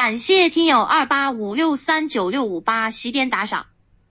感谢听友二八五六三九六五八喜点打赏。